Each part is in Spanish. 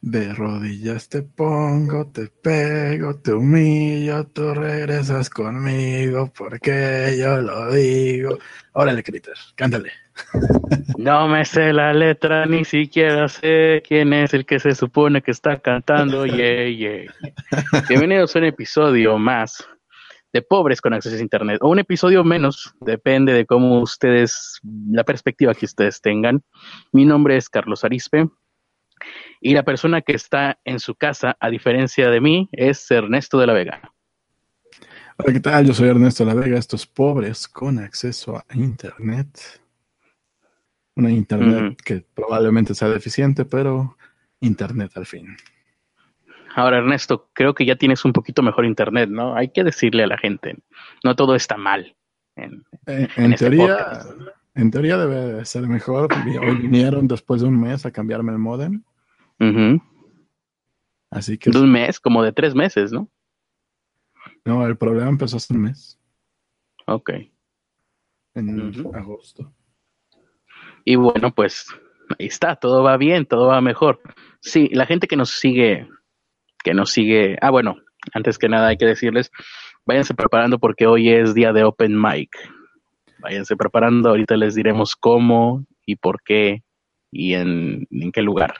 De rodillas te pongo, te pego, te humillo, tú regresas conmigo porque yo lo digo. Órale, Critter, cántale. No me sé la letra, ni siquiera sé quién es el que se supone que está cantando. Yeah, yeah. Bienvenidos a un episodio más de Pobres con Acceso a Internet, o un episodio menos, depende de cómo ustedes, la perspectiva que ustedes tengan. Mi nombre es Carlos Arispe, y la persona que está en su casa, a diferencia de mí, es Ernesto de la Vega. Hola, ¿qué tal? Yo soy Ernesto de la Vega, estos pobres con acceso a Internet. Una Internet que probablemente sea deficiente, pero Internet al fin. Ahora, Ernesto, creo que ya tienes un poquito mejor Internet, ¿no? Hay que decirle a la gente, no todo está mal. En, eh, este teoría, en teoría debe ser mejor. Hoy vinieron después de un mes a cambiarme el modem. Así que. De un mes, como de tres meses, ¿no? No, el problema empezó hace un mes. Ok. En agosto. Y bueno, pues ahí está, todo va bien, todo va mejor. Sí, la gente que nos sigue, que nos sigue. Ah, bueno, antes que nada hay que decirles, váyanse preparando porque hoy es día de Open Mic. Váyanse preparando, ahorita les diremos cómo y por qué y en, en qué lugar.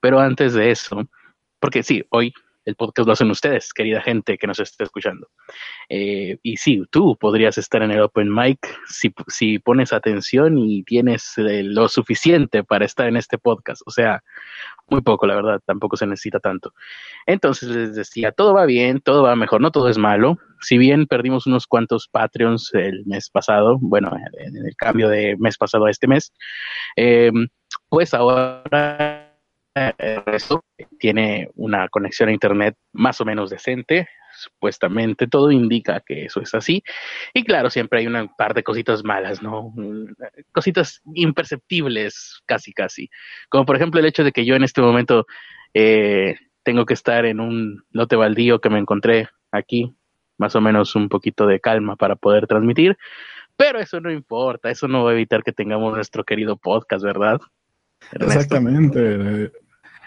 Pero antes de eso, porque sí, hoy el podcast lo hacen ustedes, querida gente que nos esté escuchando. Eh, y sí, tú podrías estar en el Open Mic si, si pones atención y tienes eh, lo suficiente para estar en este podcast. O sea, muy poco, la verdad, tampoco se necesita tanto. Entonces les decía, todo va bien, todo va mejor, no todo es malo. Si bien perdimos unos cuantos Patreons el mes pasado, bueno, en el cambio de mes pasado a este mes, eh, pues ahora resto tiene una conexión a Internet más o menos decente. Supuestamente todo indica que eso es así. Y claro, siempre hay una par de cositas malas, ¿no? Cositas imperceptibles, casi, casi. Como por ejemplo el hecho de que yo en este momento eh, tengo que estar en un lote baldío que me encontré aquí, más o menos un poquito de calma para poder transmitir. Pero eso no importa, eso no va a evitar que tengamos nuestro querido podcast, ¿verdad? Exactamente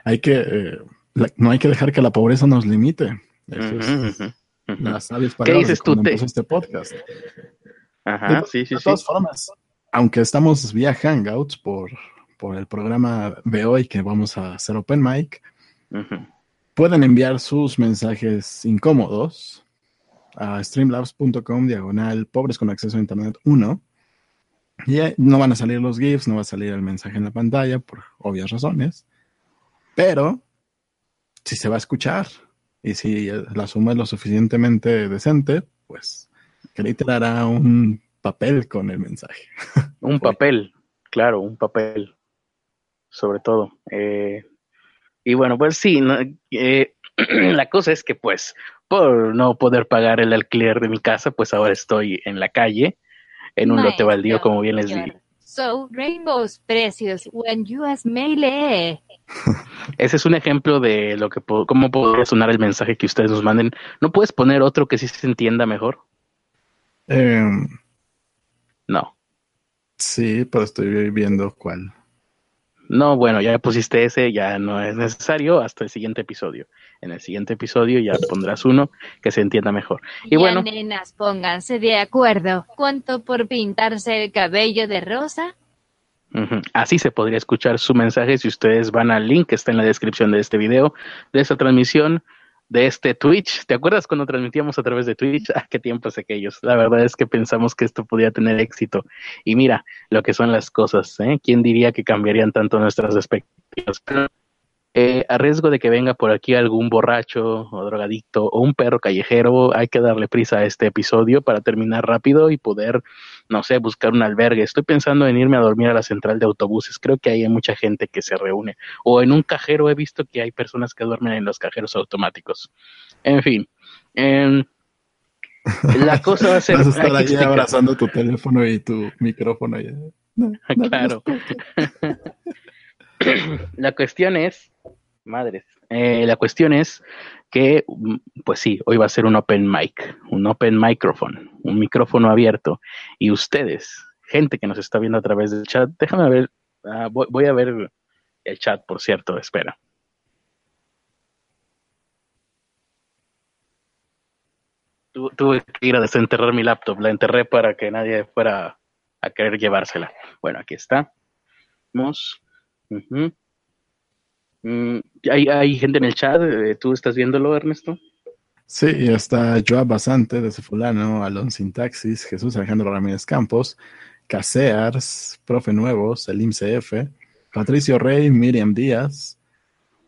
hay que, eh, no hay que dejar que la pobreza nos limite. ¿Qué dices tú? este podcast. Ajá, sí, sí, de todas formas, aunque estamos vía Hangouts por, por el programa de hoy que vamos a hacer Open Mic, pueden enviar sus mensajes incómodos a streamlabs.com diagonal pobres con acceso a internet 1 y no van a salir los GIFs, no va a salir el mensaje en la pantalla por obvias razones. Pero si se va a escuchar y si la suma es lo suficientemente decente, pues Creator hará un papel con el mensaje. Un papel, claro, un papel, sobre todo. Eh, y bueno, pues sí, eh, la cosa es que pues por no poder pagar el alquiler de mi casa, pues ahora estoy en la calle, en un lote baldío, como bien les dije. So, rainbows precious when you as melee. Ese es un ejemplo de lo que cómo podría sonar el mensaje que ustedes nos manden. ¿No puedes poner otro que sí se entienda mejor? Em, no. Sí, pero estoy viendo cuál. No, bueno, ya pusiste ese, ya no es necesario hasta el siguiente episodio. En el siguiente episodio ya pondrás uno que se entienda mejor. Y ya, bueno, nenas, pónganse de acuerdo. ¿Cuánto por pintarse el cabello de rosa? Así se podría escuchar su mensaje si ustedes van al link que está en la descripción de este video, de esta transmisión, de este Twitch. ¿Te acuerdas cuando transmitíamos a través de Twitch? Ah, qué tiempos aquellos. La verdad es que pensamos que esto podía tener éxito. Y mira lo que son las cosas. ¿eh? ¿Quién diría que cambiarían tanto nuestras expectativas? Eh, a riesgo de que venga por aquí algún borracho o drogadicto o un perro callejero, hay que darle prisa a este episodio para terminar rápido y poder, no sé, buscar un albergue. Estoy pensando en irme a dormir a la central de autobuses. Creo que hay mucha gente que se reúne. O en un cajero he visto que hay personas que duermen en los cajeros automáticos. En fin. la cosa va a ser... Vas a estar ahí abrazando tu teléfono y tu micrófono. claro. la cuestión es Madres. Eh, la cuestión es que, mm, pues sí, hoy va a ser un open mic, un open microphone, un micrófono abierto. Y ustedes, gente que nos está viendo a través del chat, déjame ver, ah, voy, a ver el chat, por cierto, espera. Tuve que ir a desenterrar mi laptop, la enterré para que nadie fuera a querer llevársela. Bueno, aquí está. ¿Hay, ¿Hay gente en el chat? Eh, ¿Tú estás viéndolo, Ernesto? Sí, está Joab Basante de Fulano, Alon Sintaxis, Jesús Alejandro Ramírez Campos, Casears, Profe Nuevos, Selim CF, Patricio Rey, Miriam Díaz,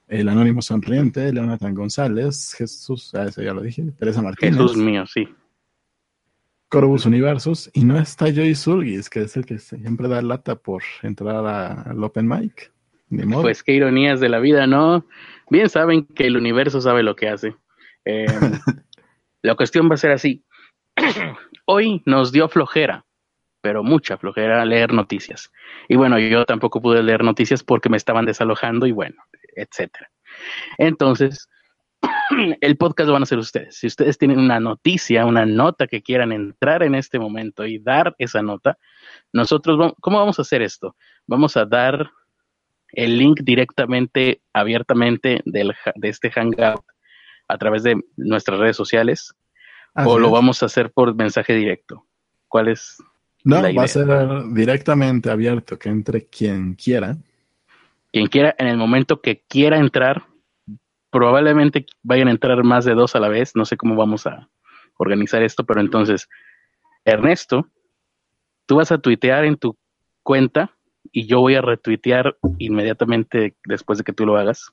el Anónimo Sonriente, Leonathan González, Jesús, ah, eso ya lo dije, Teresa Martínez. Jesús mío, sí. Corvus Universus, y no está Joy Sulgis, que es el que siempre da lata por entrar al Open Mic. Pues qué ironías de la vida, ¿no? Bien saben que el universo sabe lo que hace. Eh, la cuestión va a ser así. Hoy nos dio flojera, pero mucha flojera leer noticias. Y bueno, yo tampoco pude leer noticias porque me estaban desalojando y bueno, etcétera. Entonces, el podcast lo van a hacer ustedes. Si ustedes tienen una noticia, una nota que quieran entrar en este momento y dar esa nota, nosotros, vamos, ¿cómo vamos a hacer esto? Vamos a dar el link directamente, abiertamente del, de este Hangout a través de nuestras redes sociales o lo vamos a hacer por mensaje directo. ¿Cuál es? No, va a ser directamente abierto, que entre quien quiera. Quien quiera, en el momento que quiera entrar, probablemente vayan a entrar más de dos a la vez. No sé cómo vamos a organizar esto, pero entonces, Ernesto, tú vas a tuitear en tu cuenta y yo voy a retuitear inmediatamente después de que tú lo hagas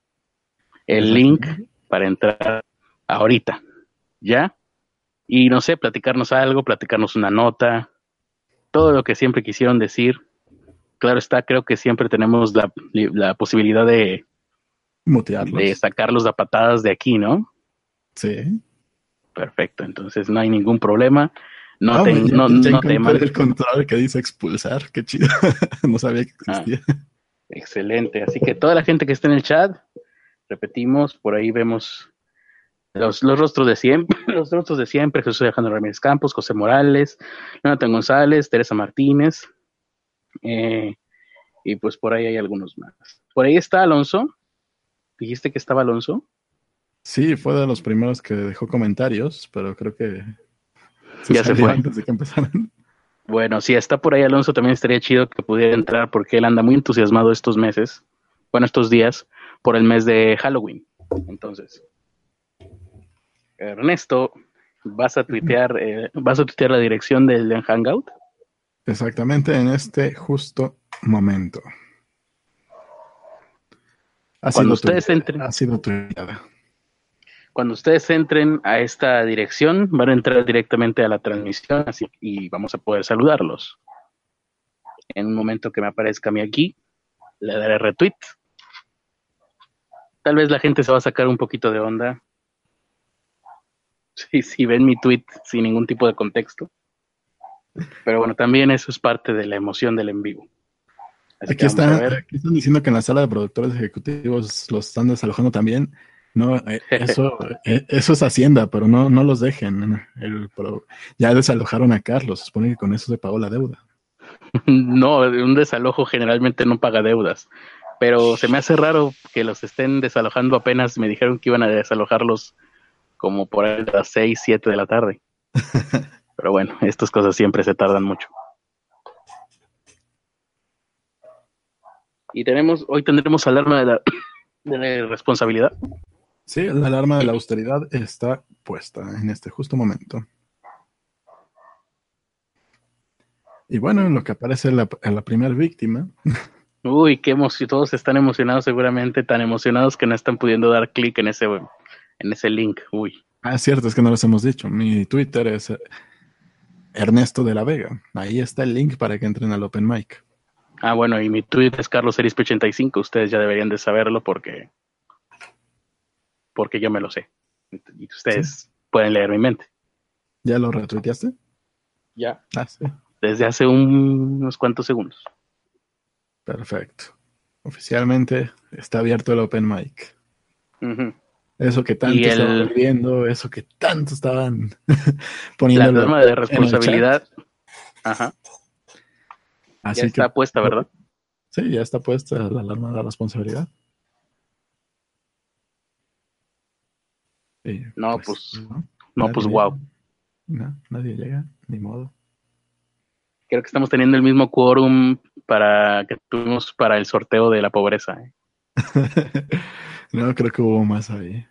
el link para entrar ahorita, ¿ya? Y no sé, platicarnos algo, platicarnos una nota, todo lo que siempre quisieron decir. Claro está, creo que siempre tenemos la, la posibilidad de Mutearlos. de sacarlos a patadas de aquí, ¿no? Sí. Perfecto, entonces no hay ningún problema. No, ah, te, no, no el control que dice expulsar, qué chido. no sabía que ah, existía. excelente, así que toda la gente que está en el chat, repetimos, por ahí vemos los, los rostros de siempre, los rostros de siempre, Jesús Alejandro Ramírez Campos, José Morales, Jonathan González, Teresa Martínez, eh, y pues por ahí hay algunos más. Por ahí está Alonso. ¿Dijiste que estaba Alonso? Sí, fue de los primeros que dejó comentarios, pero creo que ya se fue. Antes de que empezaran. Bueno, si está por ahí Alonso, también estaría chido que pudiera entrar porque él anda muy entusiasmado estos meses, bueno, estos días, por el mes de Halloween. Entonces, Ernesto, ¿vas a tuitear, eh, ¿vas a tuitear la dirección del Hangout? Exactamente en este justo momento. Ha Cuando ustedes entren. Ha sido tuiteada. Cuando ustedes entren a esta dirección, van a entrar directamente a la transmisión así, y vamos a poder saludarlos. En un momento que me aparezca a mí aquí, le daré retweet. Tal vez la gente se va a sacar un poquito de onda. Si, si ven mi tweet sin ningún tipo de contexto. Pero bueno, también eso es parte de la emoción del en vivo. aquí, están diciendo que en la sala de productores ejecutivos los están desalojando también. No, eh, eso, eh, eso es Hacienda, pero no, no los dejen. El, ya desalojaron a Carlos, supone que con eso se pagó la deuda. No, un desalojo generalmente no paga deudas, pero se me hace raro que los estén desalojando apenas. Me dijeron que iban a desalojarlos como por a las 6, 7 de la tarde. Pero bueno, estas cosas siempre se tardan mucho. Y tenemos, hoy tendremos alarma de la, de la responsabilidad. Sí, la alarma de la austeridad está puesta en este justo momento. Y bueno, en lo que aparece la, la primera víctima. Uy, qué emoción. Todos están emocionados seguramente, tan emocionados que no están pudiendo dar clic en ese, en ese link. Uy. Ah, cierto, es que no les hemos dicho. Mi Twitter es Ernesto de la Vega. Ahí está el link para que entren al Open Mic. Ah, bueno, y mi Twitter es carloserisp85. Ustedes ya deberían de saberlo porque porque yo me lo sé. Y ustedes pueden leer mi mente. ¿Ya lo retuiteaste? Ya. Ah, sí. Desde hace unos cuantos segundos. Perfecto. Oficialmente está abierto el Open Mic. Eso que tanto estaban viendo, eso que tanto estaban poniendo. La norma de responsabilidad. Ajá. Así ya está puesta, ¿verdad? Sí, ya está puesta la alarma de la responsabilidad. No, pues, no, pues wow. No, nadie llega, ni modo. Creo que estamos teniendo el mismo quórum para que tuvimos para el sorteo de la pobreza. ¿eh? no, creo que hubo más ahí.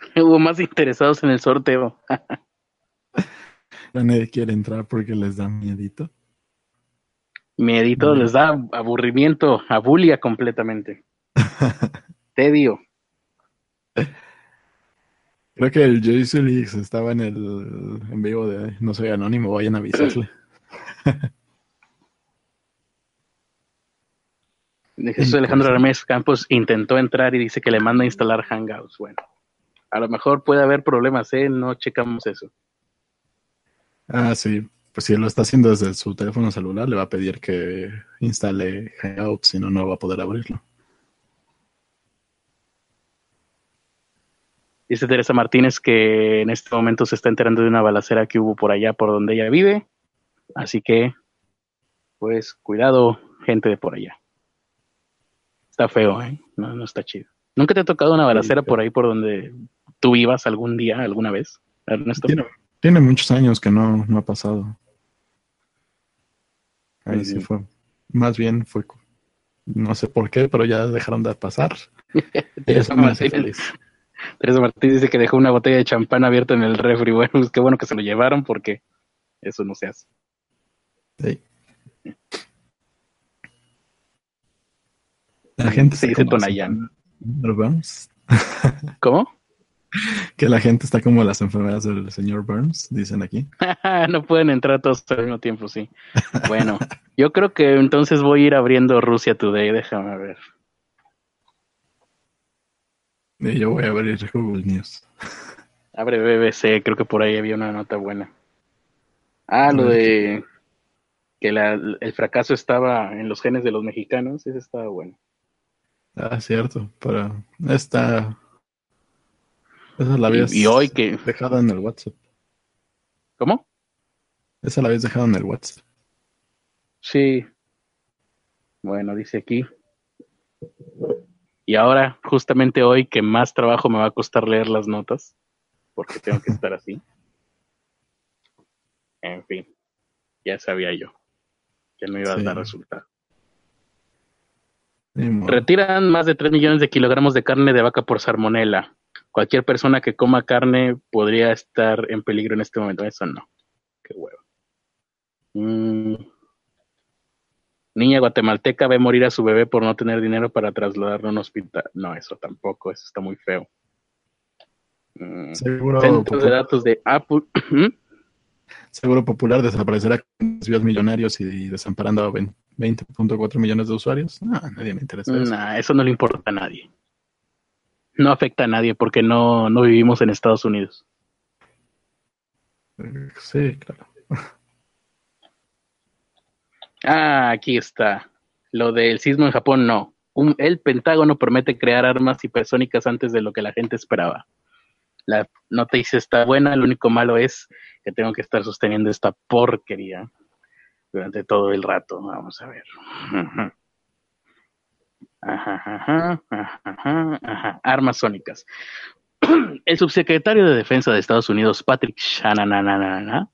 hubo más interesados en el sorteo. nadie quiere entrar porque les da miedito. Miedito les da aburrimiento, abulia completamente. Tedio. Creo que el Joyce Leaks estaba en el en vivo de No Soy Anónimo, vayan a avisarle. Jesús Alejandro Ramírez Campos intentó entrar y dice que le manda a instalar Hangouts. Bueno, a lo mejor puede haber problemas, ¿eh? No checamos eso. Ah, sí. Pues si lo está haciendo desde su teléfono celular, le va a pedir que instale Hangouts, si no, no va a poder abrirlo. Dice Teresa Martínez que en este momento se está enterando de una balacera que hubo por allá, por donde ella vive. Así que, pues, cuidado, gente de por allá. Está feo, ¿eh? No, no está chido. ¿Nunca te ha tocado una balacera por ahí por donde tú vivas algún día, alguna vez, Ernesto? Tiene, muchos años que no, no ha pasado. Ahí sí fue. Más bien fue, no sé por qué, pero ya dejaron de pasar. Teresa Martínez, Teresa Martínez dice que dejó una botella de champán abierta en el refri. Bueno, pues qué bueno que se lo llevaron porque eso no se hace. Sí. La gente se dice Tonayán. ¿Cómo? Que la gente está como las enfermeras del señor Burns, dicen aquí. no pueden entrar todos al mismo tiempo, sí. Bueno, yo creo que entonces voy a ir abriendo Rusia Today, déjame ver. Y yo voy a abrir Google News. Abre BBC, creo que por ahí había una nota buena. Ah, lo de que el fracaso estaba en los genes de los mexicanos, ese estaba bueno. Ah, cierto, pero esta... Esa la habías y, hoy que... dejado en el WhatsApp. ¿Cómo? Esa la habías dejado en el WhatsApp. Sí. Bueno, dice aquí. Y ahora, justamente hoy, que más trabajo me va a costar leer las notas, porque tengo que estar así. En fin, ya sabía yo que no iba a dar resultado. Retiran más de 3 millones de kilogramos de carne de vaca por salmonela. Cualquier persona que coma carne podría estar en peligro en este momento. Eso no. Qué huevo. Mm. Niña guatemalteca ve morir a su bebé por no tener dinero para trasladarlo a un hospital. No, eso tampoco. Eso está muy feo. Mm. Seguro. Centro de datos de Apple. Seguro Popular desaparecerá con desvíos millonarios y desamparando a 20.4 millones de usuarios. No, nadie me interesa. Eso. eso no le importa a nadie. No afecta a nadie porque no, no vivimos en Estados Unidos. Sí, claro. Ah, aquí está. Lo del sismo en Japón, no. el Pentágono promete crear armas hipersónicas antes de lo que la gente esperaba. La noticia está buena, lo único malo es que tengo que estar sosteniendo esta porquería durante todo el rato. Vamos a ver. Armas sónicas. El subsecretario de Defensa de Estados Unidos, Patrick Shanahan,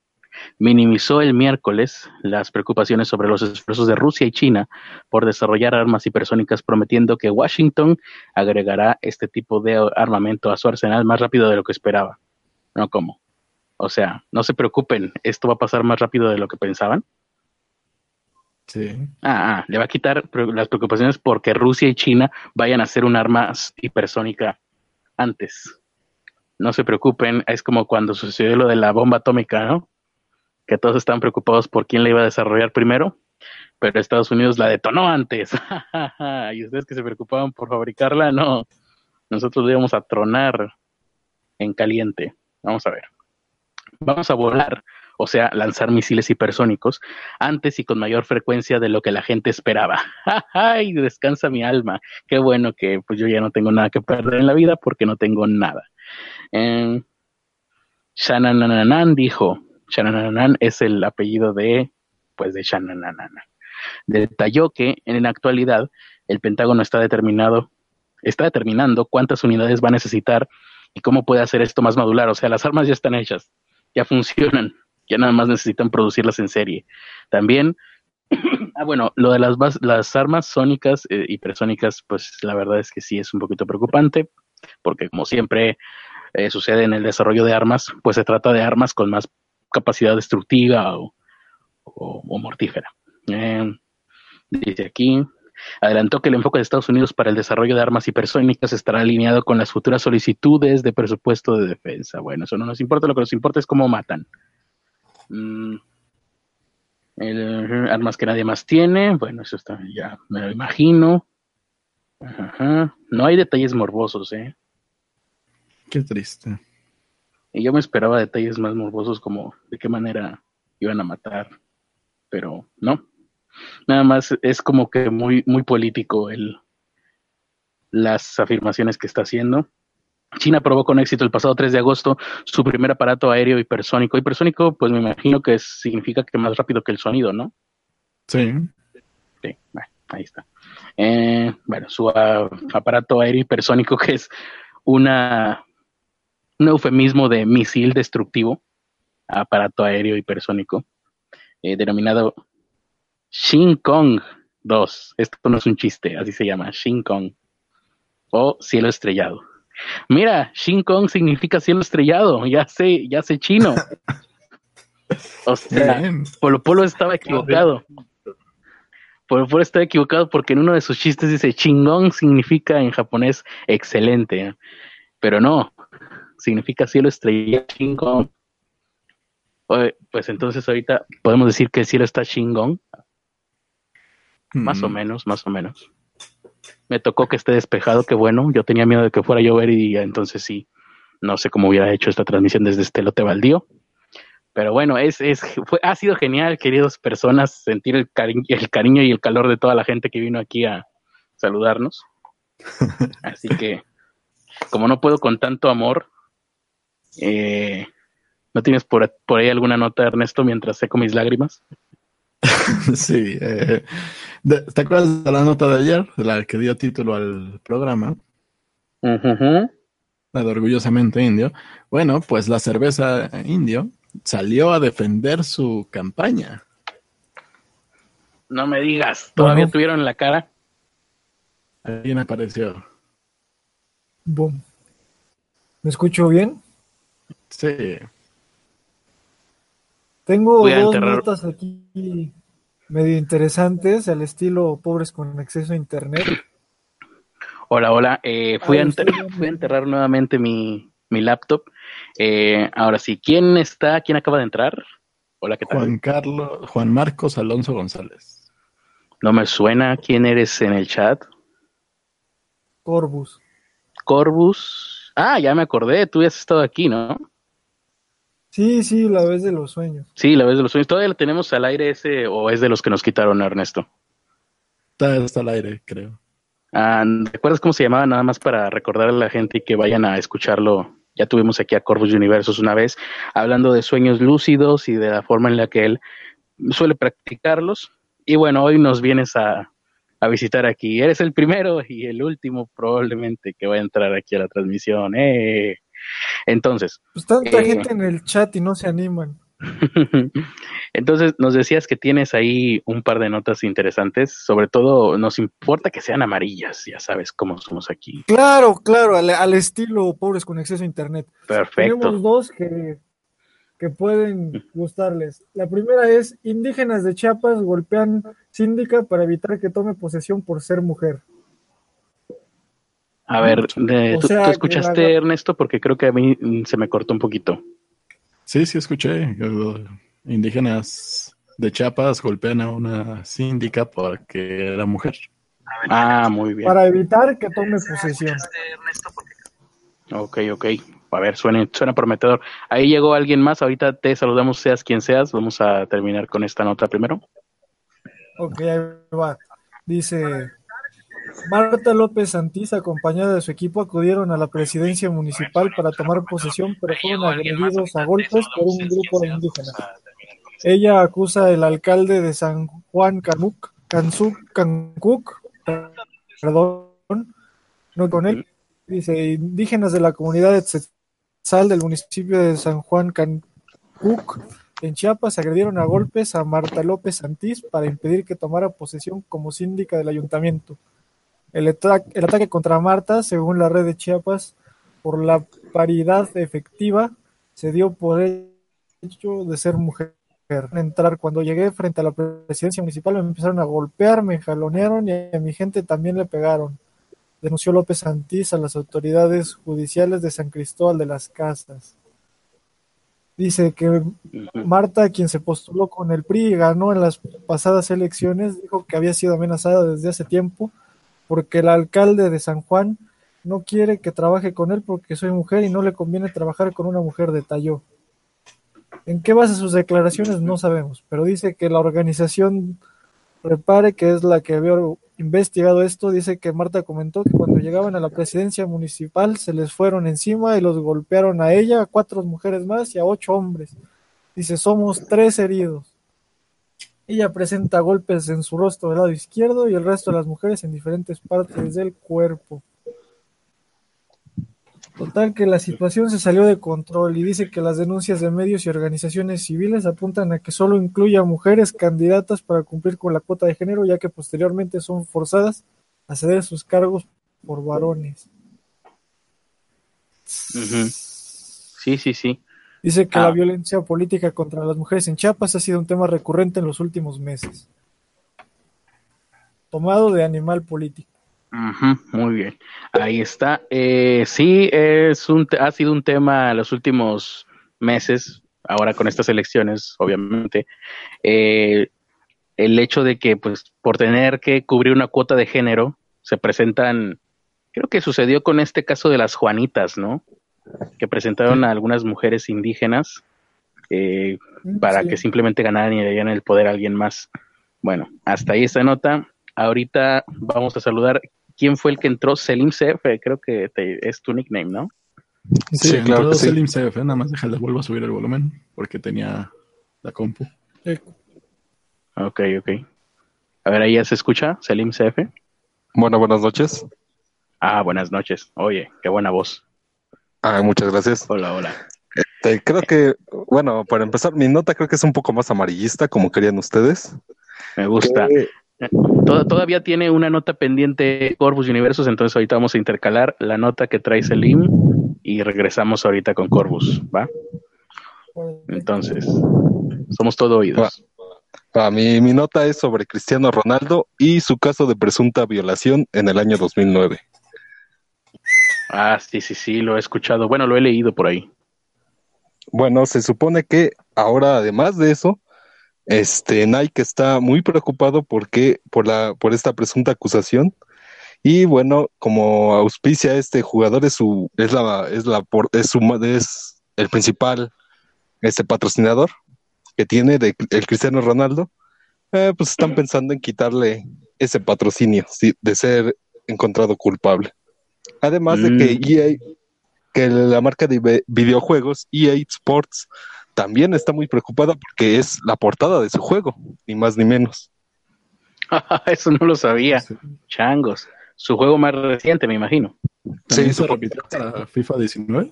minimizó el miércoles las preocupaciones sobre los esfuerzos de Rusia y China por desarrollar armas hipersónicas, prometiendo que Washington agregará este tipo de armamento a su arsenal más rápido de lo que esperaba. No como. O sea, no se preocupen, esto va a pasar más rápido de lo que pensaban. Sí. Ah, ah le va a quitar las preocupaciones porque Rusia y China vayan a hacer un arma hipersónica antes. No se preocupen, es como cuando sucedió lo de la bomba atómica, ¿no? Que todos estaban preocupados por quién la iba a desarrollar primero, pero Estados Unidos la detonó antes. y ustedes que se preocupaban por fabricarla, no. Nosotros íbamos a tronar en caliente. Vamos a ver vamos a volar, o sea, lanzar misiles hipersónicos antes y con mayor frecuencia de lo que la gente esperaba. ¡Ay, descansa mi alma! Qué bueno que pues yo ya no tengo nada que perder en la vida porque no tengo nada. Eh, dijo, Shanananan es el apellido de, pues, de Shanananan. Detalló que en la actualidad el Pentágono está determinado, está determinando cuántas unidades va a necesitar y cómo puede hacer esto más modular. O sea, las armas ya están hechas ya funcionan, ya nada más necesitan producirlas en serie. También, ah, bueno, lo de las, las armas sónicas, eh, hipersónicas, pues la verdad es que sí es un poquito preocupante, porque como siempre sucede en el desarrollo de armas, pues se trata de armas con más capacidad destructiva o, mortífera. Eh, dice aquí, adelantó que el enfoque de Estados Unidos para el desarrollo de armas hipersónicas estará alineado con las futuras solicitudes de presupuesto de defensa. Bueno, eso no nos importa, lo que nos importa es cómo matan. Mm, armas que nadie más tiene, bueno, eso está, ya me lo imagino. No hay detalles morbosos, ¿eh? Qué triste. Y yo me esperaba detalles más morbosos como de qué manera iban a matar, pero no. Nada más es como que muy, muy político el, las afirmaciones que está haciendo. China probó con éxito el pasado 3 de agosto su primer aparato aéreo hipersónico. Hipersónico, pues me imagino que significa que más rápido que el sonido, ¿no? Sí. Sí, ahí está. Eh, bueno, su aparato aéreo hipersónico que es una un eufemismo de misil destructivo, aparato aéreo hipersónico, eh, denominado Shin Kong 2. Esto no es un chiste, así se llama, Shin Kong. O cielo estrellado. Mira, Shin Kong significa cielo estrellado, ya sé, ya sé chino. o sea, Polo Polo estaba equivocado. Polo Polo estaba equivocado porque en uno de sus chistes dice Chingong significa en japonés excelente. Pero no, significa cielo estrellado chingón. Pues entonces ahorita podemos decir que el cielo está chingón. Más o mm. menos, más o menos. Me tocó que esté despejado, que bueno. Yo tenía miedo de que fuera a llover y entonces sí, no sé cómo hubiera hecho esta transmisión desde este lote baldío. Pero bueno, es, es, fue, ha sido genial, queridos personas, sentir el, el cariño y el calor de toda la gente que vino aquí a saludarnos. Así que, como no puedo con tanto amor, eh, ¿No tienes por, ahí alguna nota, Ernesto, mientras seco mis lágrimas? sí. Eh, ¿Te acuerdas de la nota de ayer? De la que dio título al programa. La de Orgullosamente Indio. Bueno, pues la cerveza indio salió a defender su campaña. No me digas, ¿todavía tuvieron la cara? Alguien apareció. Boom. ¿Me escucho bien? Sí. Tengo dos notas aquí medio interesantes, al estilo pobres con acceso a internet. Hola, hola. Eh, fui, a enterrar nuevamente mi, laptop. Eh, ahora sí, ¿quién está? ¿Quién acaba de entrar? Hola, ¿qué tal? Juan Carlos, Juan Marcos Alonso González. No me suena. ¿Quién eres en el chat? Corbus. Corbus. Ah, ya me acordé. Tú ya has estado aquí, ¿no? Sí, sí, la vez de los sueños. Sí, la vez de los sueños. ¿Todavía lo tenemos al aire ese o es de los que nos quitaron, Ernesto? Está, al aire, creo. Ah, ¿Recuerdas cómo se llamaba? Nada más para recordar a la gente y que vayan a escucharlo. Ya tuvimos aquí a Corvus Universos una vez, hablando de sueños lúcidos y de la forma en la que él suele practicarlos. Y bueno, hoy nos vienes a, a visitar aquí. Eres el primero y el último probablemente que va a entrar aquí a la transmisión. ¡Eh! Entonces. Pues tanta eh, gente en el chat y no se animan. Entonces, nos decías que tienes ahí un par de notas interesantes. Sobre todo, nos importa que sean amarillas, ya sabes cómo somos aquí. Claro, claro, al, estilo pobres con acceso a internet. Perfecto. Tenemos dos que, que pueden gustarles. La primera es: indígenas de Chiapas golpean síndica para evitar que tome posesión por ser mujer. A ver, ¿tú, escuchaste, Ernesto? Porque creo que a mí mm, se me cortó un poquito. Sí, sí, escuché. Indígenas de Chiapas golpean a una síndica porque era mujer. Ah, muy bien. Para evitar que tome posesión. Ok, ok. A ver, suena, suena prometedor. Ahí llegó alguien más. Ahorita te saludamos, seas quien seas. Vamos a terminar con esta nota primero. Ok, ahí va. Dice, Marta López Santís, acompañada de su equipo, acudieron a la presidencia municipal para tomar posesión, pero fueron agredidos a golpes por un grupo de indígenas. Ella acusa al alcalde de San Juan Canuc, Cancuc, perdón, no con él, dice indígenas de la comunidad de del municipio de San Juan Cook, en Chiapas, agredieron a golpes a Marta López Santís para impedir que tomara posesión como síndica del ayuntamiento. El, el ataque contra Marta, según la red de Chiapas, por la paridad efectiva, se dio por el hecho de ser mujer. Entrar cuando llegué frente a la presidencia municipal me empezaron a golpear, me jalonearon y a mi gente también le pegaron denunció López Santís a las autoridades judiciales de San Cristóbal de las Casas. Dice que Marta, quien se postuló con el PRI y ganó en las pasadas elecciones, dijo que había sido amenazada desde hace tiempo porque el alcalde de San Juan no quiere que trabaje con él porque soy mujer y no le conviene trabajar con una mujer, detalló. ¿En qué base sus declaraciones? No sabemos, pero dice que la organización Repare, que es la que había investigado esto, dice que Marta comentó que cuando llegaban a la presidencia municipal se les fueron encima y los golpearon a ella, a cuatro mujeres más y a ocho hombres. Dice, somos tres heridos. Ella presenta golpes en su rostro del lado izquierdo y el resto de las mujeres en diferentes partes del cuerpo. Total que la situación se salió de control y dice que las denuncias de medios y organizaciones civiles apuntan a que solo incluye a mujeres candidatas para cumplir con la cuota de género, ya que posteriormente son forzadas a ceder sus cargos por varones. Sí, sí, sí. Dice que la ah. violencia política contra las mujeres en Chiapas ha sido un tema recurrente en los últimos meses. Tomado de animal político muy bien, ahí está. Eh, sí, es un, ha sido un tema los últimos meses, ahora con estas elecciones, obviamente. Eh, el hecho de que, pues, por tener que cubrir una cuota de género, se presentan, creo que sucedió con este caso de las Juanitas, ¿no? Que presentaron a algunas mujeres indígenas eh, mm, para que simplemente ganaran y le dieran el poder a alguien más. Bueno, hasta ahí esta nota. Ahorita vamos a saludar quién fue el que entró, Selim CF, creo que es tu nickname, ¿no? Sí, claro. Selim CF, nada más déjale, vuelvo a subir el volumen porque tenía la compu. Ok, ok. A ver, ahí ya se escucha, Selim CF. Bueno, buenas noches. Ah, buenas noches. Oye, qué buena voz. Ah, muchas gracias. Hola, hola. Este, creo que, bueno, para empezar, mi nota creo que es un poco más amarillista, como querían ustedes. Me gusta. todavía tiene una nota pendiente Corvus Universos, entonces ahorita vamos a intercalar la nota que trae Selim y regresamos ahorita con Corvus, ¿va? Entonces, somos todo oídos. A mi, mi nota es sobre Cristiano Ronaldo y su caso de presunta violación en el año 2009. Ah, sí, sí, sí, lo he escuchado. Bueno, lo he leído por ahí. Bueno, se supone que ahora, además de eso, este, Nike está muy preocupado porque, por, la, por esta presunta acusación. Y bueno, como auspicia este jugador, es, su, es, la, es, la, es, su, es el principal este patrocinador que tiene de, el Cristiano Ronaldo, eh, pues están pensando en quitarle ese patrocinio de ser encontrado culpable. Además de que mm. EA, que la marca de videojuegos EA Sports también está muy preocupada porque es la portada de su juego, ni más ni menos. Eso no lo sabía. Changos. Su juego más reciente, me imagino. Sí, se repitió para FIFA 19.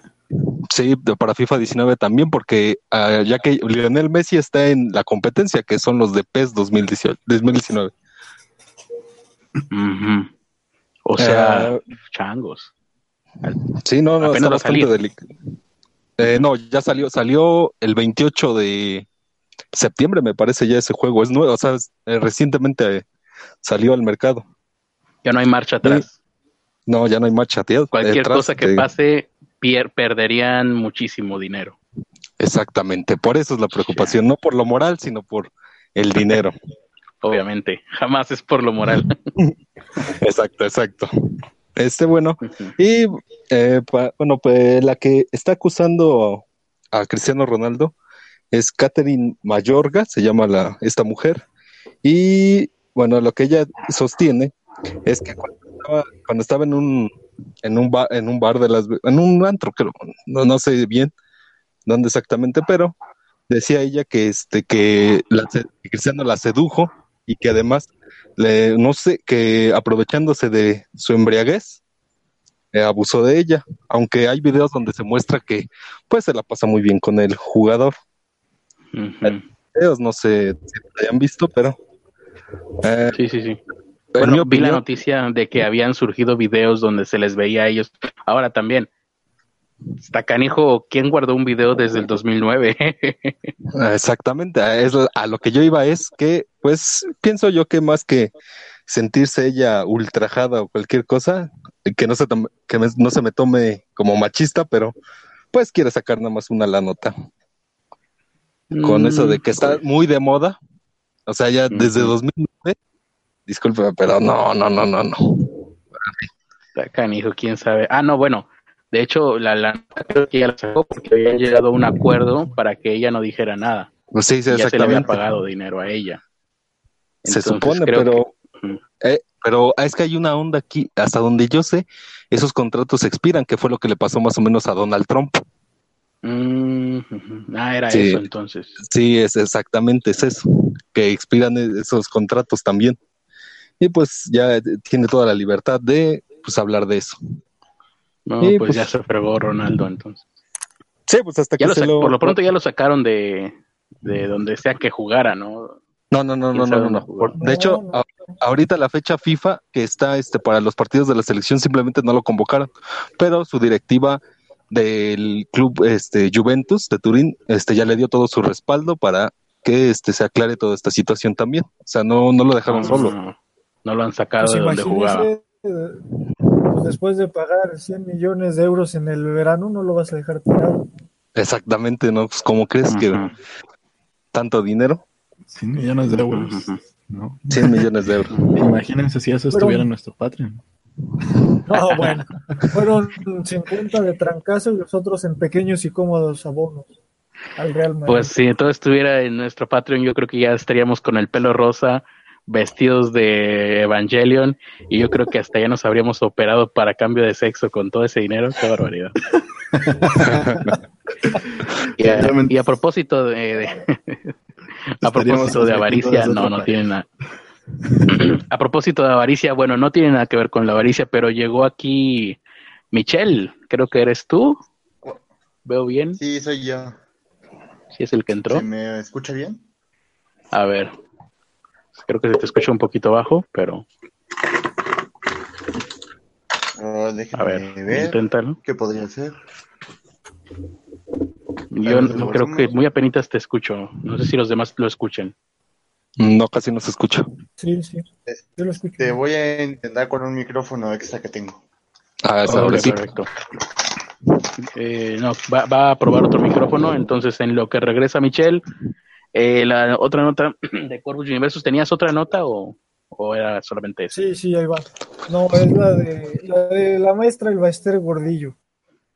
Sí, para FIFA 19 también, porque ah, ya que Lionel Messi está en la competencia, que son los de PES 2018, 2019. O sea, eh, changos. Sí, no, no, está bastante delicado. Eh, no, ya salió, salió el 28 de septiembre, me parece ya ese juego. Es nuevo, o sea, eh, recientemente salió al mercado. Ya no hay marcha atrás. No, ya no hay marcha atrás. Cualquier cosa que pase, perderían muchísimo dinero. Exactamente, por eso es la preocupación, no por lo moral, sino por el dinero. Obviamente, jamás es por lo moral. exacto, exacto. Este, bueno, y eh, bueno, pues la que está acusando a Cristiano Ronaldo es Catherine Mayorga, se llama la, esta mujer, y bueno, lo que ella sostiene es que cuando estaba, en un en un bar, en un bar de las en un antro, creo, no, no sé bien dónde exactamente, pero decía ella que este que, la, que Cristiano la sedujo y que además le, no sé, que aprovechándose de su embriaguez, eh, abusó de ella, aunque hay videos donde se muestra que pues se la pasa muy bien con el jugador. Videos, no sé si lo hayan visto, pero... Eh, sí, sí, sí. Bueno, vi la noticia de que habían surgido videos donde se les veía a ellos. Ahora también, está canijo, ¿quién guardó un video desde el 2009? Exactamente, a lo que yo iba es que, pues, pienso yo que más que sentirse ella ultrajada o cualquier cosa, que no se, que no se me tome como machista, pero pues quiere sacar nada más una la nota. Con eso de que está mm. muy de moda, o sea, ya desde 2009, disculpe, pero no, no, no, no, no. Canijo, quién sabe. Ah, no, bueno, de hecho, la, la creo que ya la sacó porque habían llegado a un acuerdo para que ella no dijera nada. Sí, sí, ya se le había pagado dinero a ella. se supone, pero eh, pero es que hay una onda aquí, hasta donde yo sé, esos contratos expiran, que fue lo que le pasó más o menos a Donald Trump. Mm, ah, era eso entonces. Sí, es exactamente es eso, que expiran e-, esos contratos también. Y pues ya tiene toda la libertad de pues hablar de eso. No, pues, pues, ya se fregó Ronaldo entonces. Sí, pues hasta que por lo pronto ya lo sacaron de, de donde sea que jugara, ¿no? No, no, no, no, no, no, De hecho, ahorita la fecha FIFA que está este para los partidos de la selección simplemente no lo convocaron, pero su directiva del club este Juventus de Turín este ya le dio todo su respaldo para que este se aclare toda esta situación también. O sea, no no lo dejaron solo. No, lo han sacado pues de donde jugaba. Después de pagar 100 millones de euros en el verano, no lo vas a dejar tirado. Exactamente, ¿no? Pues, ¿cómo crees que tanto dinero? 100 millones de euros. ¿no? 100 millones de euros. Imagínense si eso estuviera en nuestro Patreon. No, bueno, fueron 50 de trancazo y los otros en pequeños y cómodos abonos al Real Madrid. Pues si todo estuviera en nuestro Patreon, yo creo que ya estaríamos con el pelo rosa, vestidos de Evangelion, y yo creo que hasta ya nos habríamos operado para cambio de sexo con todo ese dinero. Qué barbaridad. y, a, propósito de a propósito de avaricia, no, no tiene nada. a propósito de avaricia, bueno, no tiene nada que ver con la avaricia, pero llegó aquí Michelle, creo que eres tú. ¿Veo bien? Sí, soy yo. ¿Sí es el que entró? me escucha bien? A ver. Creo que se te escucha un poquito bajo, pero... Oh, a ver, ver inténtalo. ¿Qué podría ser? Yo no, creo que muy apenas te escucho. No sé si los demás lo escuchen. No, casi no se escucha. Sí, sí. Yo lo escucho. Te voy a intentar con un micrófono extra que tengo. Ah, está perfecto. Eh, no, va, a probar otro micrófono. Entonces, en lo que regresa Michelle, eh, la otra nota de Corvus Universus, ¿tenías otra nota o, era solamente eso? Sí, sí, ahí va. No, es la de la, de la maestra El Baester Gordillo.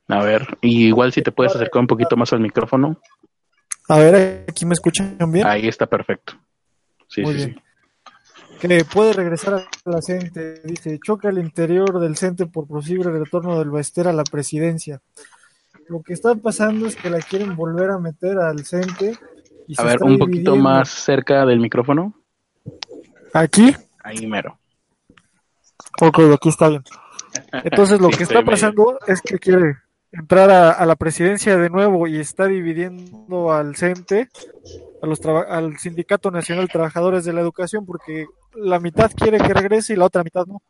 A ver, igual si te puedes acercar un poquito más al micrófono. A ver, aquí me escuchan bien. Ahí está perfecto. Sí, sí, sí. Que puede regresar a la CENTE. Dice, choca el interior del CENTE por posible retorno del Baester a la presidencia. Lo que está pasando es que la quieren volver a meter al CENTE. A ver, un poquito más cerca del micrófono. ¿Aquí? Ahí mero. Ok, aquí está bien. Entonces lo que está pasando es que quiere entrar a, la presidencia de nuevo y está dividiendo al CENTE, a los al Sindicato Nacional de Trabajadores de la Educación, porque la mitad quiere que regrese y la otra mitad no.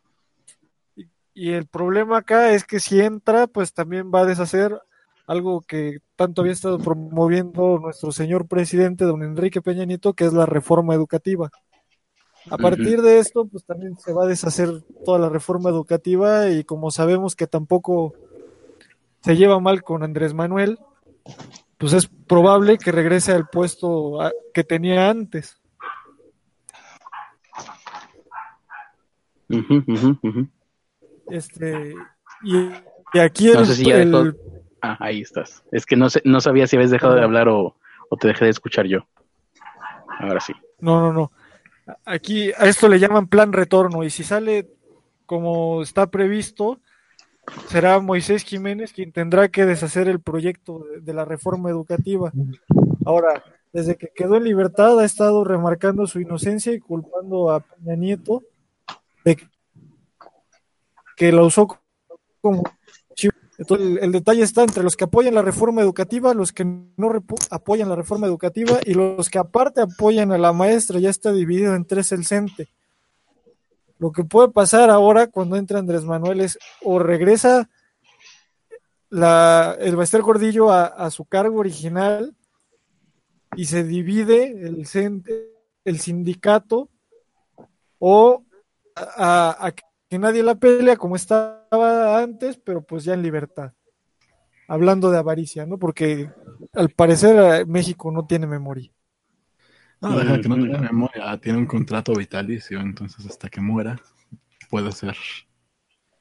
Y, el problema acá es que si entra, pues también va a deshacer algo que tanto había estado promoviendo nuestro señor presidente, don Enrique Peña Nieto, que es la reforma educativa. A partir de esto, pues también se va a deshacer toda la reforma educativa y como sabemos que tampoco se lleva mal con Andrés Manuel, pues es probable que regrese al puesto que tenía antes. Este, y, aquí el, Ah, ahí estás. Es que no, sé, no sabía si habías dejado de hablar o, o te dejé de escuchar yo. Ahora sí. No, no, no. Aquí a esto le llaman plan retorno y si sale como está previsto, será Moisés Jiménez quien tendrá que deshacer el proyecto de, la reforma educativa. Ahora, desde que quedó en libertad ha estado remarcando su inocencia y culpando a Peña Nieto de que la usó como Entonces, el, detalle está entre los que apoyan la reforma educativa, los que no apoyan la reforma educativa y los que aparte apoyan a la maestra. Ya está dividido en tres el CENTE. Lo que puede pasar ahora cuando entra Andrés Manuel es o regresa el Baester Gordillo a, su cargo original y se divide el, el sindicato o a, que nadie la pelea como estaba antes, pero pues ya en libertad. Hablando de avaricia, ¿no? Porque al parecer eh, México no tiene memoria. No, deja que no tiene memoria, ah, tiene un contrato vitalicio, entonces hasta que muera puede ser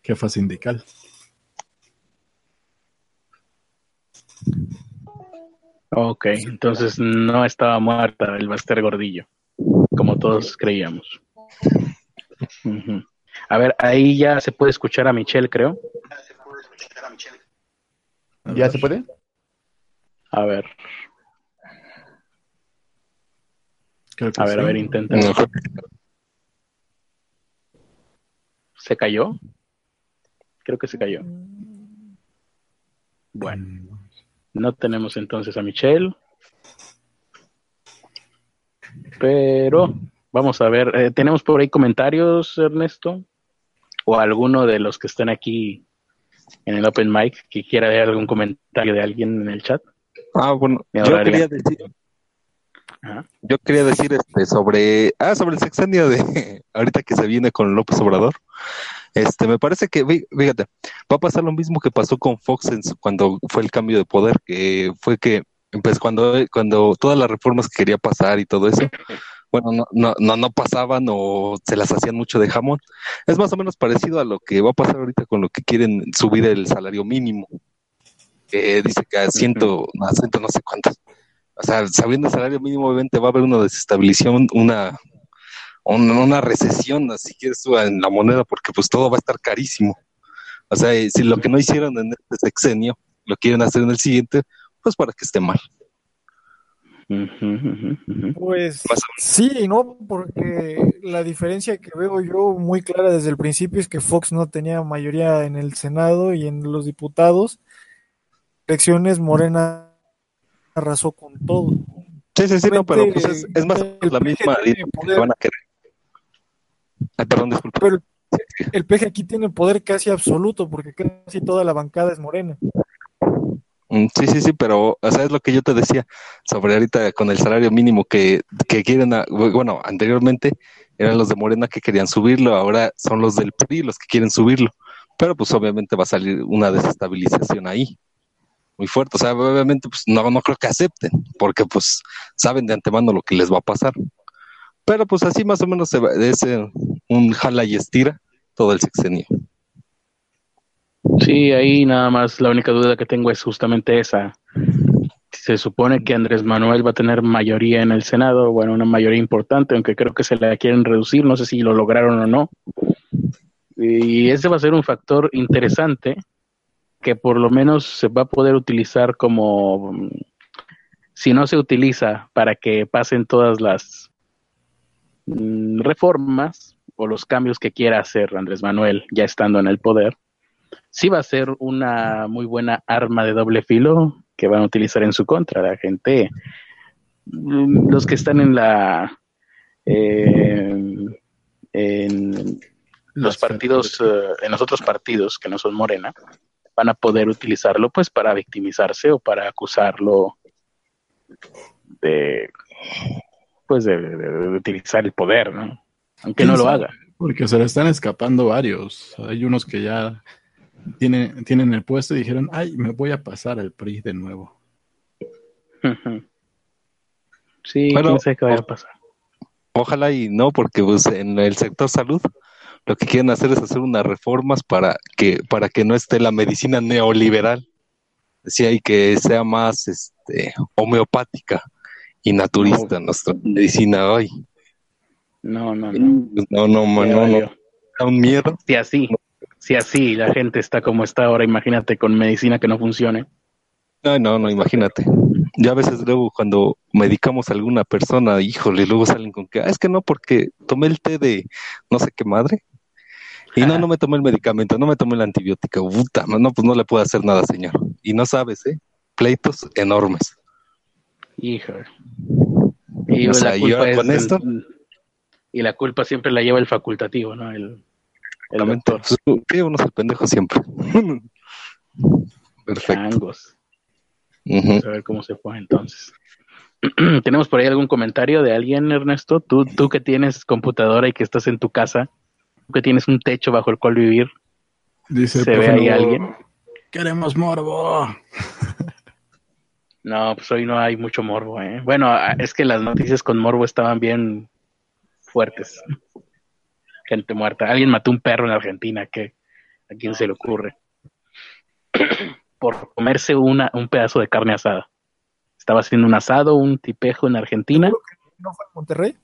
jefa sindical. Ok, entonces no estaba muerta el Baster Gordillo, como todos creíamos. A ver, ahí ya se puede escuchar a Michelle, creo. ¿Ya se puede? A ver. a ver, a ver, intenta. ¿Se cayó? Creo que se cayó. Bueno, no tenemos entonces a Michelle. Pero vamos a ver, eh, ¿tenemos por ahí comentarios, Ernesto? ¿O alguno de los que están aquí en el Open Mic que quiera ver algún comentario de alguien en el chat? Ah, bueno, yo quería decir, yo quería decir este sobre, ah, sobre el sexenio de ahorita que se viene con López Obrador. Este, me parece que, fíjate, va a pasar lo mismo que pasó con Fox cuando fue el cambio de poder, que fue que, pues, cuando, cuando todas las reformas que quería pasar y todo eso, bueno, no, no, no, no pasaban o se las hacían mucho de jamón. Es más o menos parecido a lo que va a pasar ahorita con lo que quieren subir el salario mínimo. dice que a ciento, a ciento no sé cuántos. O sea, sabiendo el salario mínimo, obviamente va a haber una desestabilización, una, una recesión, así que eso en la moneda, porque pues todo va a estar carísimo. O sea, si lo que no hicieron en este sexenio lo quieren hacer en el siguiente, pues para que esté mal. Pues sí, ¿no? Porque la diferencia que veo yo muy clara desde el principio es que Fox no tenía mayoría en el Senado y en los diputados. Elecciones Morena arrasó con todo. Sí, sí, sí, no, pero pues es, más la misma que van a querer. Ay, perdón, disculpe. Pero el peje aquí tiene poder casi absoluto porque casi toda la bancada es morena. Mm, sí, sí, sí, pero o sea, es lo que yo te decía sobre ahorita con el salario mínimo que, que quieren, bueno, anteriormente eran los de Morena que querían subirlo, ahora son los del PRI los que quieren subirlo, pero pues obviamente va a salir una desestabilización ahí muy fuerte, o sea, obviamente pues no, no creo que acepten, porque pues saben de antemano lo que les va a pasar. Pero pues así más o menos se va, es un jala y estira todo el sexenio. Sí, ahí nada más la única duda que tengo es justamente esa. Se supone que Andrés Manuel va a tener mayoría en el Senado, bueno, una mayoría importante, aunque creo que se la quieren reducir, no sé si lo lograron o no. Y ese va a ser un factor interesante que por lo menos se va a poder utilizar como, si no se utiliza para que pasen todas las Mm, reformas o los cambios que quiera hacer Andrés Manuel ya estando en el poder, sí va a ser una muy buena arma de doble filo que van a utilizar en su contra. La gente, mm, los que están en la... Eh, en los partidos, eh, en los otros partidos que no son Morena, van a poder utilizarlo pues para victimizarse o para acusarlo de pues de, utilizar el poder, ¿no? Aunque no lo haga. Porque se le están escapando varios. Hay unos que ya tienen, tienen el puesto y dijeron, ay, me voy a pasar al PRI de nuevo. sí, no sé qué va a pasar. Ojalá y no, porque pues, en el sector salud lo que quieren hacer es hacer unas reformas para que, para que no esté la medicina neoliberal. Decía, y que sea más este, homeopática y naturista nuestra medicina hoy. No, no, no. No, no, no, no, Da un miedo. Si así, si así la gente está como está ahora, imagínate con medicina que no funcione. No, no, no, imagínate. Ya a veces luego cuando medicamos a alguna persona, híjole, luego salen con que, ah, es que no, porque tomé el té de no sé qué madre. Y no, no me tomé el medicamento, no me tomé el antibiótico. Puta, no, pues no le puedo hacer nada, señor. Y no sabes, ¿eh? Pleitos enormes. Hijo. Y la culpa con esto. Y la culpa siempre la lleva el facultativo, ¿no? El, el doctor. Sí, uno es el pendejo siempre. Perfecto. Vamos a ver cómo se fue entonces. ¿Tenemos por ahí algún comentario de alguien, Ernesto? Tú, tú que tienes computadora y que estás en tu casa, tú que tienes un techo bajo el cual vivir. Dice, ¿Se ve ahí alguien? Queremos morbo. no, pues hoy no hay mucho morbo, ¿eh? Bueno, es que las noticias con morbo estaban bien fuertes. Gente muerta. Alguien mató un perro en Argentina, ¿qué? ¿A quién se le ocurre? Por comerse una, un pedazo de carne asada estaba haciendo un asado, un tipejo en Argentina. ¿No fue en Monterrey?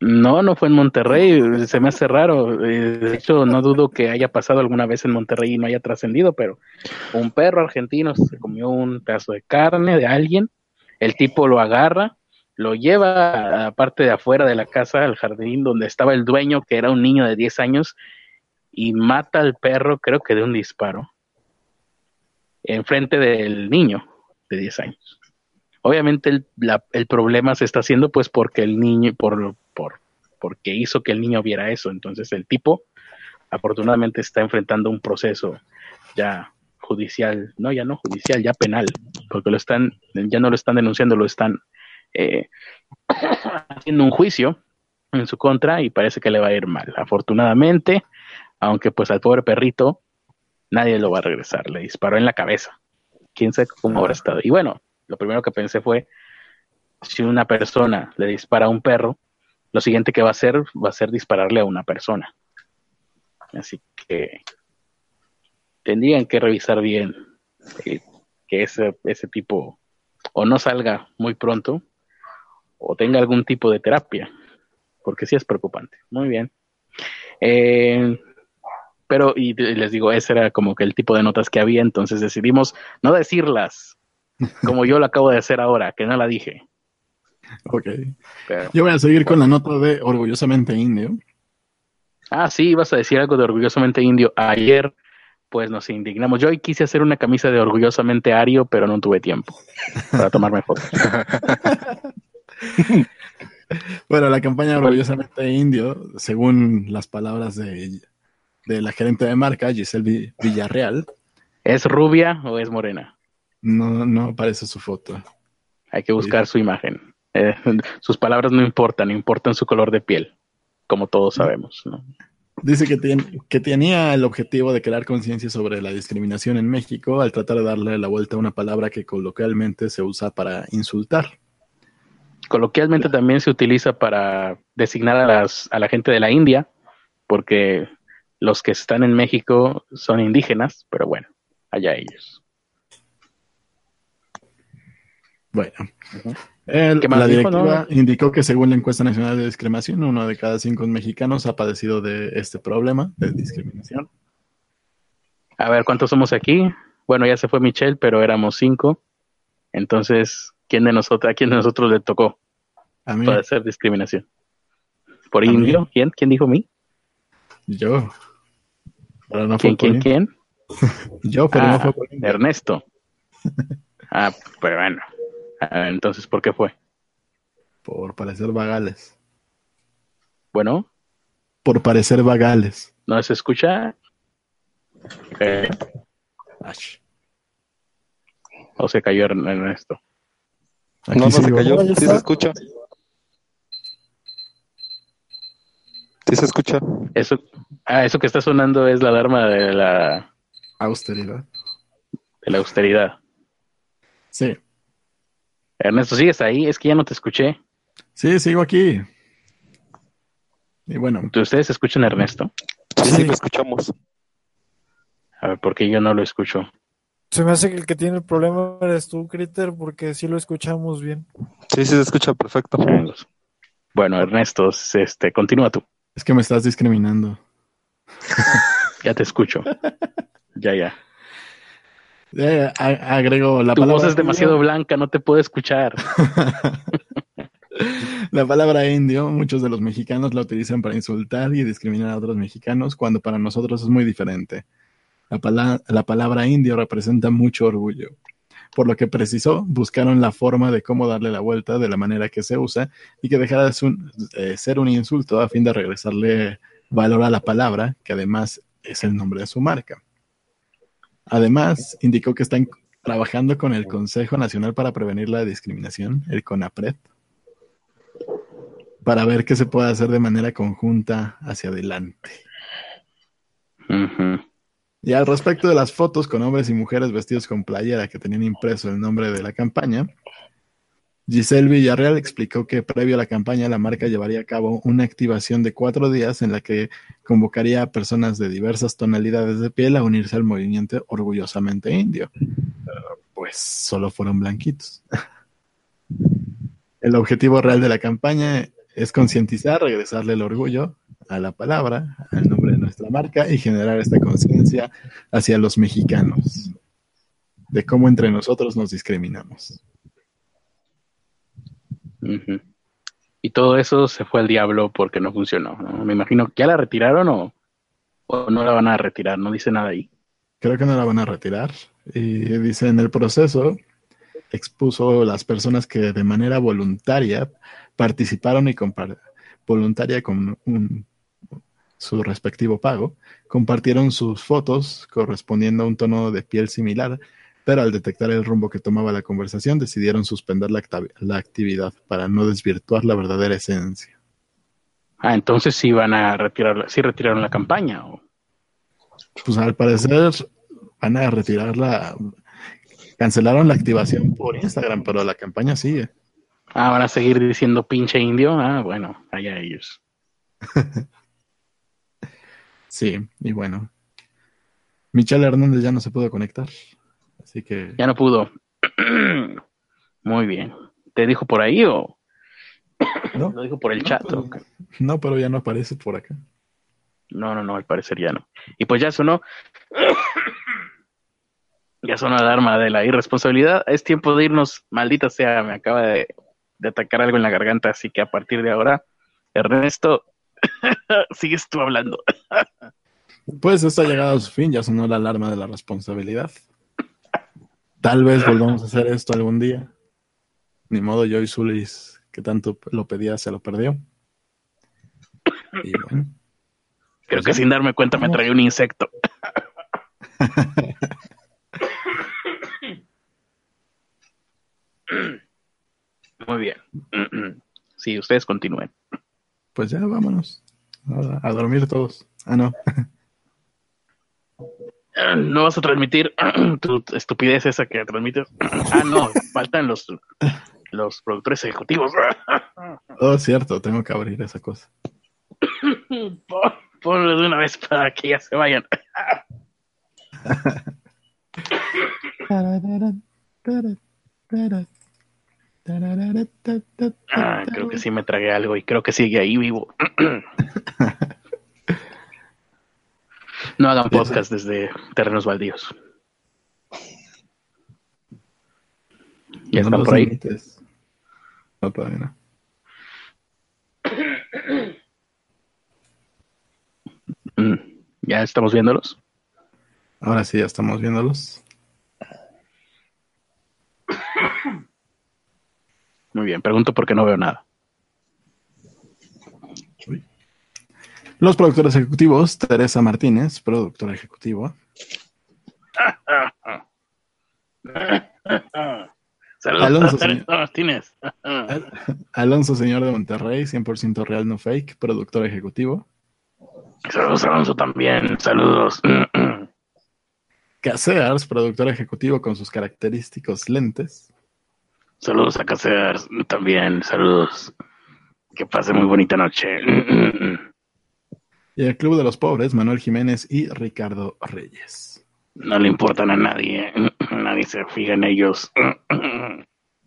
no, no fue en Monterrey, se me hace raro. Eh, de hecho, no dudo que haya pasado alguna vez en Monterrey y no haya trascendido, pero un perro argentino se comió un pedazo de carne de alguien, el tipo lo agarra, lo lleva a la parte de afuera de la casa, al jardín donde estaba el dueño, que era un niño de 10 años, y mata al perro, creo que de un disparo, enfrente del niño de 10 años. Obviamente el, el, problema se está haciendo pues porque el niño, por, por, porque hizo que el niño viera eso. Entonces el tipo afortunadamente está enfrentando un proceso ya judicial, no, ya no judicial, ya penal, porque lo están, ya no lo están denunciando, lo están eh, haciendo un juicio en su contra y parece que le va a ir mal. Afortunadamente, aunque pues al pobre perrito nadie lo va a regresar, le disparó en la cabeza. Quién sabe cómo habrá estado. Y bueno, lo primero que pensé fue, si una persona le dispara a un perro, lo siguiente que va a hacer va a ser dispararle a una persona. Así que tendrían que revisar bien eh, que ese, ese tipo o no salga muy pronto o tenga algún tipo de terapia, porque sí es preocupante. Muy bien. Eh, pero, y les digo, ese era como que el tipo de notas que había, entonces decidimos no decirlas, como yo lo acabo de hacer ahora, que no la dije. Ok. yo voy a seguir con la nota de Orgullosamente Indio. Ah, sí, ibas a decir algo de Orgullosamente Indio. Ayer, pues nos indignamos. Yo hoy quise hacer una camisa de Orgullosamente Ario, pero no tuve tiempo para tomarme fotos. bueno, la campaña Orgullosamente Indio, según las palabras de, de la gerente de marca, Giselle Villarreal. ¿Es rubia o es morena? No, no aparece su foto. Hay que buscar su imagen. Eh, sus palabras no importan, importan su color de piel, como todos sabemos. Dice que, que tenía el objetivo de crear conciencia sobre la discriminación en México al tratar de darle la vuelta a una palabra que coloquialmente se usa para insultar. Coloquialmente también se utiliza para designar a, las, a la gente de la India, porque los que están en México son indígenas, pero bueno, allá ellos. Bueno, la directiva indicó que según la encuesta nacional de discriminación, uno de cada cinco mexicanos ha padecido de este problema de discriminación. A ver, ¿cuántos somos aquí? Bueno, ya se fue Michelle, pero éramos cinco. Entonces, ¿quién de nosotros, ¿a quién de nosotros le tocó a mí. padecer discriminación? ¿Por indio? ¿Quién? ¿Quién dijo mí? Yo. ¿Quién, quién, quién? Yo, pero no fue por Ernesto. ah, pero bueno. Ah, entonces, ¿por qué fue? Por parecer vagales. Bueno. Por parecer vagales. ¿No se escucha? ¿O se cayó en no, no se cayó. Sí se escucha. Sí se escucha. Eso, ah, eso que está sonando es la alarma de la austeridad. De la austeridad. Sí. Ernesto, ¿sigues ahí? Es que ya no te escuché. Sí, sigo aquí. Y bueno. ¿Ustedes escuchan a Ernesto? Sí, sí, lo escuchamos. A ver, ¿por qué yo no lo escucho? Se me hace que el que tiene el problema eres tú, Critter, porque sí lo escuchamos bien. Sí, sí se escucha perfecto. Bueno, Ernesto, este, continúa tú. Es que me estás discriminando. ya te escucho. ya, ya. Eh, agrego la tu voz es demasiado blanca, no te puedo escuchar. La palabra indio, muchos de los mexicanos la utilizan para insultar y discriminar a otros mexicanos, cuando para nosotros es muy diferente. La, la palabra indio representa mucho orgullo. Por lo que precisó, buscaron la forma de cómo darle la vuelta de la manera que se usa y que dejara de ser un insulto a fin de regresarle valor a la palabra, que además es el nombre de su marca. Además, indicó que están trabajando con el Consejo Nacional para Prevenir la Discriminación, el CONAPRED, para ver qué se puede hacer de manera conjunta hacia adelante. Y al respecto de las fotos con hombres y mujeres vestidos con playera que tenían impreso el nombre de la campaña, Giselle Villarreal explicó que previo a la campaña la marca llevaría a cabo una activación de cuatro días en la que convocaría a personas de diversas tonalidades de piel a unirse al movimiento orgullosamente indio. Pues solo fueron blanquitos. El objetivo real de la campaña es concientizar, regresarle el orgullo a la palabra, al nombre de nuestra marca y generar esta conciencia hacia los mexicanos de cómo entre nosotros nos discriminamos. Y todo eso se fue al diablo porque no funcionó. Me imagino que ya la retiraron o, o, no la van a retirar, no dice nada ahí. Creo que no la van a retirar. Y dice en el proceso expuso las personas que de manera voluntaria participaron y voluntaria con un, su respectivo pago, compartieron sus fotos correspondiendo a un tono de piel similar, pero al detectar el rumbo que tomaba la conversación decidieron suspender la, actividad para no desvirtuar la verdadera esencia. Ah, entonces sí van a retirar, sí retiraron la campaña. ¿o? Pues al parecer van a retirarla, cancelaron la activación por Instagram, pero la campaña sigue. Ah, van a seguir diciendo pinche indio. Ah, bueno, allá ellos. Sí, y bueno. Michelle Hernández ya no se pudo conectar. Así que. Ya no pudo. Muy bien. ¿Te dijo por ahí o.? No. Lo dijo por el chat. no, pero ya no aparece por acá. No, no, no, al parecer ya no. Y pues ya sonó. ya sonó la alarma de la irresponsabilidad. Es tiempo de irnos. Maldita sea, me acaba de, de atacar algo en la garganta. Así que a partir de ahora, Ernesto, Sigues tú hablando. pues esto ha llegado a su fin, ya sonó la alarma de la responsabilidad. Tal vez volvamos a hacer esto algún día. Ni modo, Joy Zulis, que tanto lo pedía, se lo perdió. Creo que sin darme cuenta me traía un insecto. Muy bien. Sí, ustedes continúen pues ya vámonos. A, dormir todos. Ah, no. No vas a transmitir tu estupidez esa que transmites. Ah, no, faltan los, los productores ejecutivos. Oh, cierto, tengo que abrir esa cosa. Ponlo de una vez para que ya se vayan. Ah, creo que sí me tragué algo y creo que sigue ahí vivo. no hagan podcast desde terrenos baldíos. ¿Ya están por ahí? No, todavía no. ¿Ya estamos viéndolos? Ahora sí, ya estamos viéndolos. Muy bien, pregunto porque no veo nada. Los productores ejecutivos, Teresa Martínez, productora ejecutiva. Saludos Alonso, Teresa Martínez. Alonso, señor de Monterrey, 100% real, no fake, productor ejecutivo. Saludos, Alonso, también. Saludos. Casears, productor ejecutivo con sus característicos lentes. Saludos a Casears también, saludos. Que pase muy bonita noche. Y el Club de los Pobres, Manuel Jiménez y Ricardo Reyes. No le importan a nadie, nadie se fija en ellos.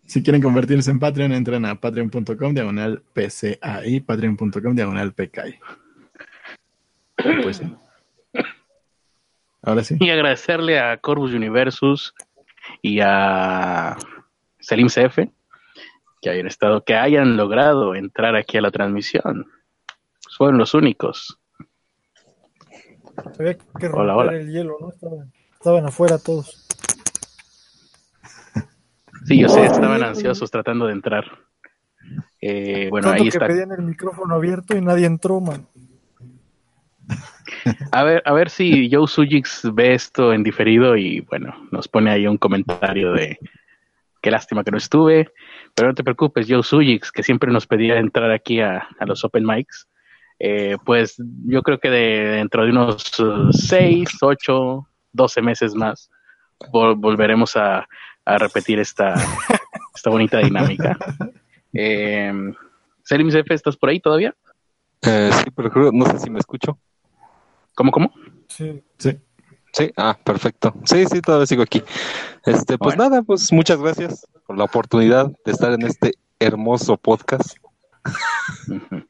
Si quieren convertirse en Patreon, entren a patreon.com diagonal PCAI, patreon.com diagonal PKI. Pues, ahora sí. Y agradecerle a Corvus Universus y a Selim CF, que hayan estado, que hayan logrado entrar aquí a la transmisión. Fueron los únicos. Ve que hola, hola. el hielo, ¿no? Estaban, afuera todos. Sí, yo sé, estaban ansiosos tratando de entrar. Eh, bueno, ahí que está. pedían el micrófono abierto y nadie entró, man. A ver, a ver si Joe Sujix ve esto en diferido y bueno, nos pone ahí un comentario de qué lástima que no estuve, pero no te preocupes, Joe Sujix, que siempre nos pedía entrar aquí a, los open mics, eh, pues yo creo que dentro de unos 6, 8, 12 meses más volveremos a, repetir esta, esta bonita dinámica. Eh, Selim ¿estás por ahí todavía? Eh, sí, pero no sé si me escucho. ¿Cómo, cómo? Sí. Sí. Sí, ah, perfecto. Sí, sí, todavía sigo aquí. Este, pues nada, pues muchas gracias por la oportunidad de estar en este hermoso podcast.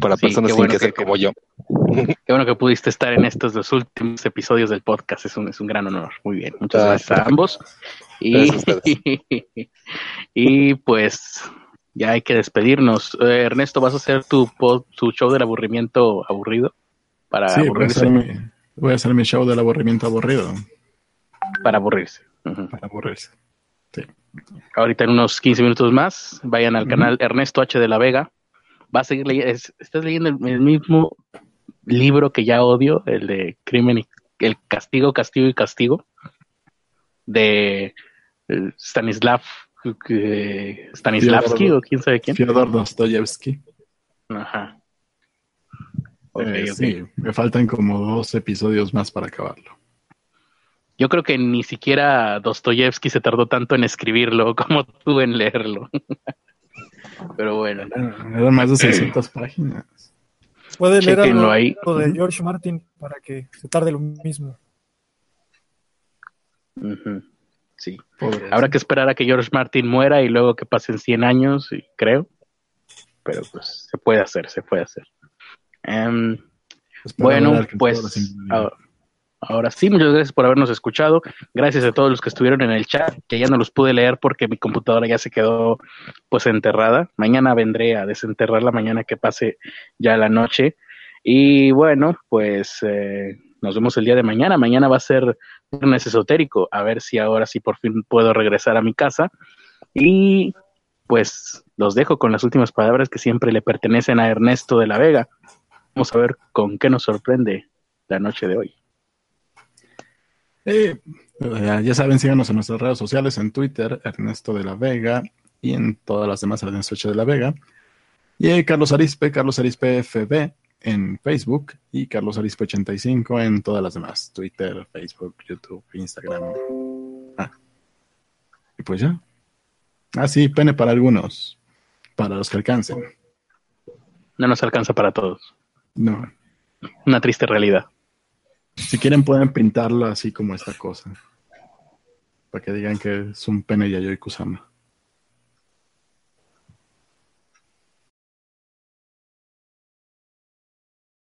Para personas sin que, ser como yo. Qué bueno que pudiste estar en estos dos últimos episodios del podcast. Es un, es un gran honor. Muy bien. Muchas ah, gracias a ambos. Y, y pues ya hay que despedirnos. Eh, Ernesto, ¿vas a hacer tu, tu show del aburrimiento aburrido? Para aburrirse. Voy a, hacer mi, show del aburrimiento aburrido. Para aburrirse. Para aburrirse. Sí. Ahorita en unos 15 minutos más, vayan al canal Ernesto H. de la Vega. Va a seguir leyendo, estás leyendo el, mismo libro que ya odio, el de Crimen y el Castigo, Castigo y Castigo, de eh, Stanislav Stanislavski o quién sabe quién. Fyodor Dostoyevsky. Ajá. Eh, sí, me faltan como dos episodios más para acabarlo. Yo creo que ni siquiera Dostoyevsky se tardó tanto en escribirlo como tú en leerlo. Pero bueno. Eran más de 600 páginas. Puede leer algo ahí. de George Martin para que se tarde lo mismo. Sí. Habrá que esperar a que George Martin muera y luego que pasen 100 años, creo. Pero pues se puede hacer, se puede hacer. Em, bueno, pues ahora, sí, muchas gracias por habernos escuchado. Gracias a todos los que estuvieron en el chat, que ya no los pude leer porque mi computadora ya se quedó pues enterrada. Mañana vendré a desenterrar la mañana que pase ya la noche. Y bueno, pues eh, nos vemos el día de mañana. Mañana va a ser viernes esotérico. A ver si ahora sí por fin puedo regresar a mi casa. Y pues los dejo con las últimas palabras que siempre le pertenecen a Ernesto de la Vega. Vamos a ver con qué nos sorprende la noche de hoy. Eh, ya saben, síganos en nuestras redes sociales, en Twitter, Ernesto de la Vega, y en todas las demás, Ernesto de la Vega. Y Carlos Arispe, Carlos Arispe FB en Facebook y Carlos Arispe 85 en todas las demás, Twitter, Facebook, YouTube, Instagram. Ah. Y pues ya. Ah, sí, pene para algunos, para los que alcancen. No nos alcanza para todos. No. Una triste realidad. Si quieren pueden pintarlo así como esta cosa. Para que digan que es un pene Yayoi Kusama.